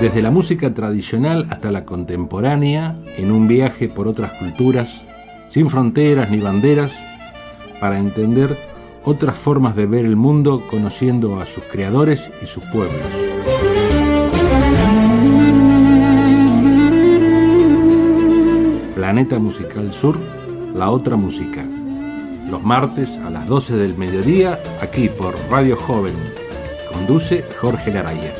Desde la música tradicional hasta la contemporánea, en un viaje por otras culturas, sin fronteras ni banderas, para entender otras formas de ver el mundo conociendo a sus creadores y sus pueblos. Planeta Musical Sur, la otra música. Los martes a las 12 del mediodía, aquí por Radio Joven. Conduce Jorge Laraya.